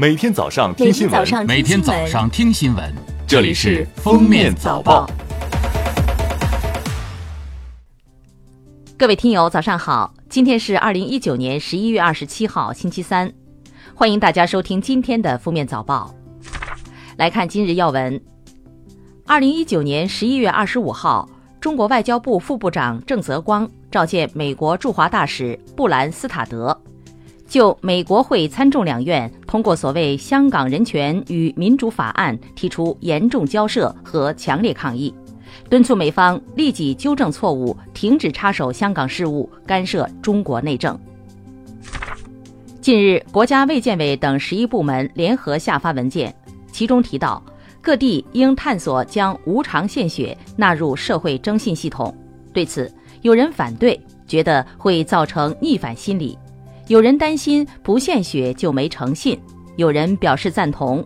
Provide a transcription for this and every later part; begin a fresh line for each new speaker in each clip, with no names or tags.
每天早上听新闻，
每天早上听新闻，
这里是《封面早报》。
各位听友，早上好！今天是二零一九年十一月二十七号，星期三，欢迎大家收听今天的《封面早报》。来看今日要闻：二零一九年十一月二十五号，中国外交部副部长郑泽光召见美国驻华大使布兰斯塔德。就美国会参众两院通过所谓《香港人权与民主法案》提出严重交涉和强烈抗议，敦促美方立即纠正错误，停止插手香港事务，干涉中国内政。近日，国家卫健委等十一部门联合下发文件，其中提到，各地应探索将无偿献血纳入社会征信系统。对此，有人反对，觉得会造成逆反心理。有人担心不献血就没诚信，有人表示赞同。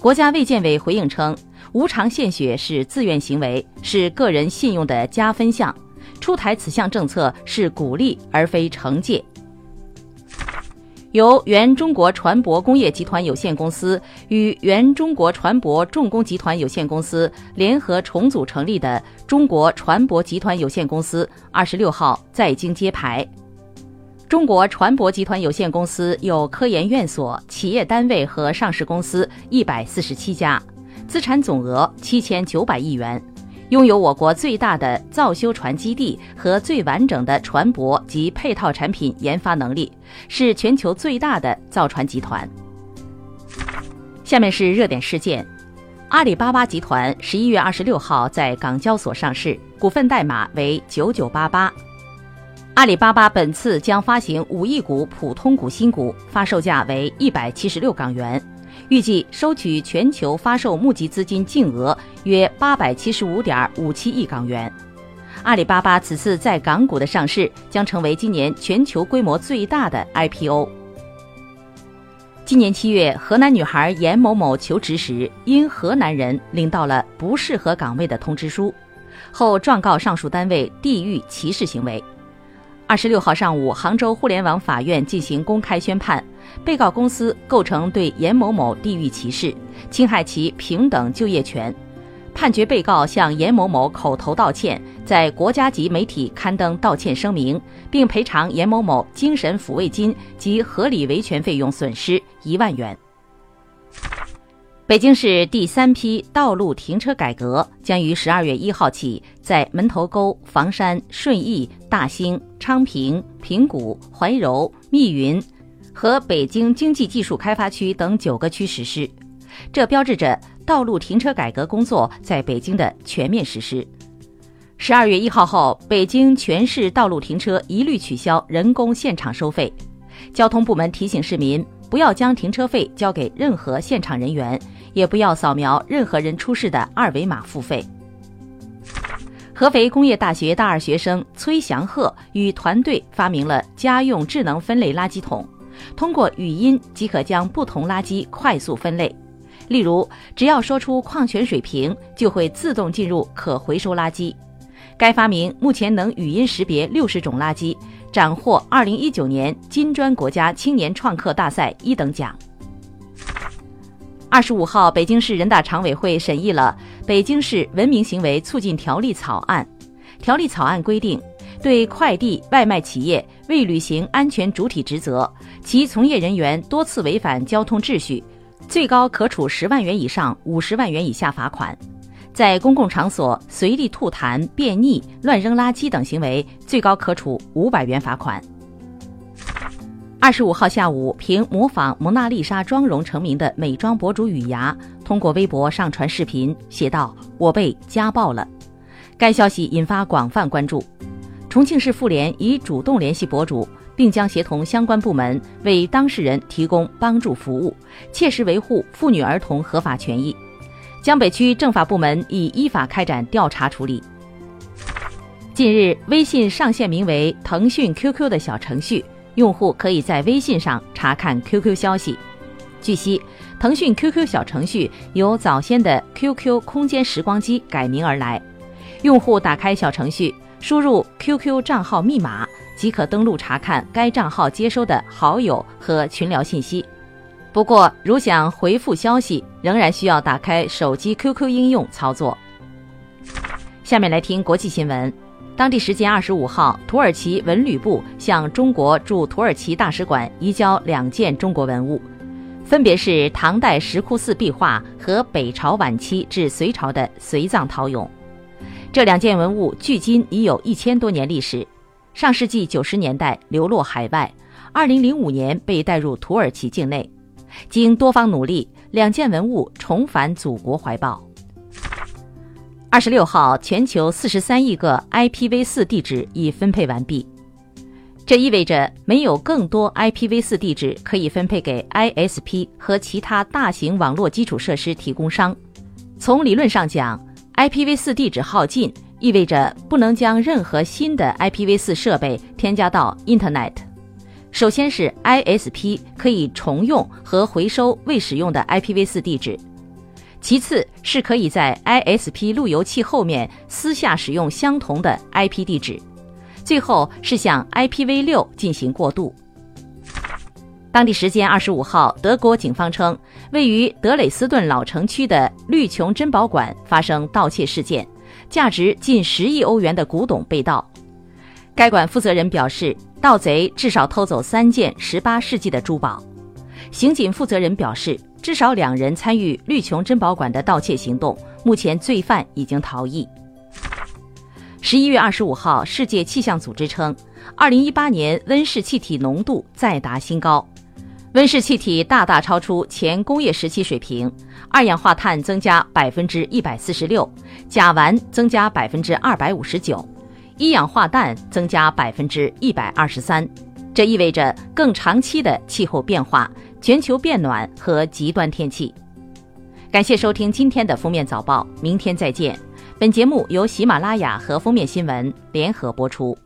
国家卫健委回应称，无偿献血是自愿行为，是个人信用的加分项。出台此项政策是鼓励而非惩戒。由原中国船舶工业集团有限公司与原中国船舶重工集团有限公司联合重组成立的中国船舶集团有限公司，二十六号在京揭牌。中国船舶集团有限公司有科研院所、企业单位和上市公司一百四十七家，资产总额七千九百亿元，拥有我国最大的造修船基地和最完整的船舶及配套产品研发能力，是全球最大的造船集团。下面是热点事件：阿里巴巴集团十一月二十六号在港交所上市，股份代码为九九八八。阿里巴巴本次将发行五亿股普通股新股，发售价为一百七十六港元，预计收取全球发售募集资金净额约八百七十五点五七亿港元。阿里巴巴此次在港股的上市将成为今年全球规模最大的 IPO。今年七月，河南女孩严某某求职时，因河南人领到了不适合岗位的通知书，后状告上述单位地域歧视行为。二十六号上午，杭州互联网法院进行公开宣判，被告公司构成对严某某地域歧视，侵害其平等就业权，判决被告向严某某口头道歉，在国家级媒体刊登道歉声明，并赔偿严某某精神抚慰金及合理维权费用损失一万元。北京市第三批道路停车改革将于十二月一号起，在门头沟、房山、顺义、大兴、昌平、平谷、怀柔、密云和北京经济技术开发区等九个区实施。这标志着道路停车改革工作在北京的全面实施。十二月一号后，北京全市道路停车一律取消人工现场收费。交通部门提醒市民，不要将停车费交给任何现场人员。也不要扫描任何人出示的二维码付费。合肥工业大学大二学生崔祥鹤与团队发明了家用智能分类垃圾桶，通过语音即可将不同垃圾快速分类。例如，只要说出矿泉水瓶，就会自动进入可回收垃圾。该发明目前能语音识别六十种垃圾，斩获二零一九年金砖国家青年创客大赛一等奖。二十五号，北京市人大常委会审议了《北京市文明行为促进条例》草案。条例草案规定，对快递外卖企业未履行安全主体职责，其从业人员多次违反交通秩序，最高可处十万元以上五十万元以下罚款；在公共场所随地吐痰、便溺、乱扔垃圾等行为，最高可处五百元罚款。二十五号下午，凭模仿蒙娜丽莎妆容成名的美妆博主雨芽通过微博上传视频，写道：“我被家暴了。”该消息引发广泛关注。重庆市妇联已主动联系博主，并将协同相关部门为当事人提供帮助服务，切实维护妇女儿童合法权益。江北区政法部门已依法开展调查处理。近日，微信上线名为“腾讯 QQ” 的小程序。用户可以在微信上查看 QQ 消息。据悉，腾讯 QQ 小程序由早先的 QQ 空间时光机改名而来。用户打开小程序，输入 QQ 账号密码即可登录查看该账号接收的好友和群聊信息。不过，如想回复消息，仍然需要打开手机 QQ 应用操作。下面来听国际新闻。当地时间二十五号，土耳其文旅部向中国驻土耳其大使馆移交两件中国文物，分别是唐代石窟寺壁画和北朝晚期至隋朝的随葬陶俑。这两件文物距今已有一千多年历史，上世纪九十年代流落海外，二零零五年被带入土耳其境内。经多方努力，两件文物重返祖国怀抱。二十六号，全球四十三亿个 IPv4 地址已分配完毕，这意味着没有更多 IPv4 地址可以分配给 ISP 和其他大型网络基础设施提供商。从理论上讲，IPv4 地址耗尽意味着不能将任何新的 IPv4 设备添加到 Internet。首先是 ISP 可以重用和回收未使用的 IPv4 地址。其次是可以在 ISP 路由器后面私下使用相同的 IP 地址，最后是向 IPv6 进行过渡。当地时间二十五号，德国警方称，位于德累斯顿老城区的绿琼珍宝馆发生盗窃事件，价值近十亿欧元的古董被盗。该馆负责人表示，盗贼至少偷走三件十八世纪的珠宝。刑警负责人表示。至少两人参与绿琼珍宝馆的盗窃行动，目前罪犯已经逃逸。十一月二十五号，世界气象组织称，二零一八年温室气体浓度再达新高，温室气体大大超出前工业时期水平，二氧化碳增加百分之一百四十六，甲烷增加百分之二百五十九，一氧化氮增加百分之一百二十三。这意味着更长期的气候变化。全球变暖和极端天气。感谢收听今天的封面早报，明天再见。本节目由喜马拉雅和封面新闻联合播出。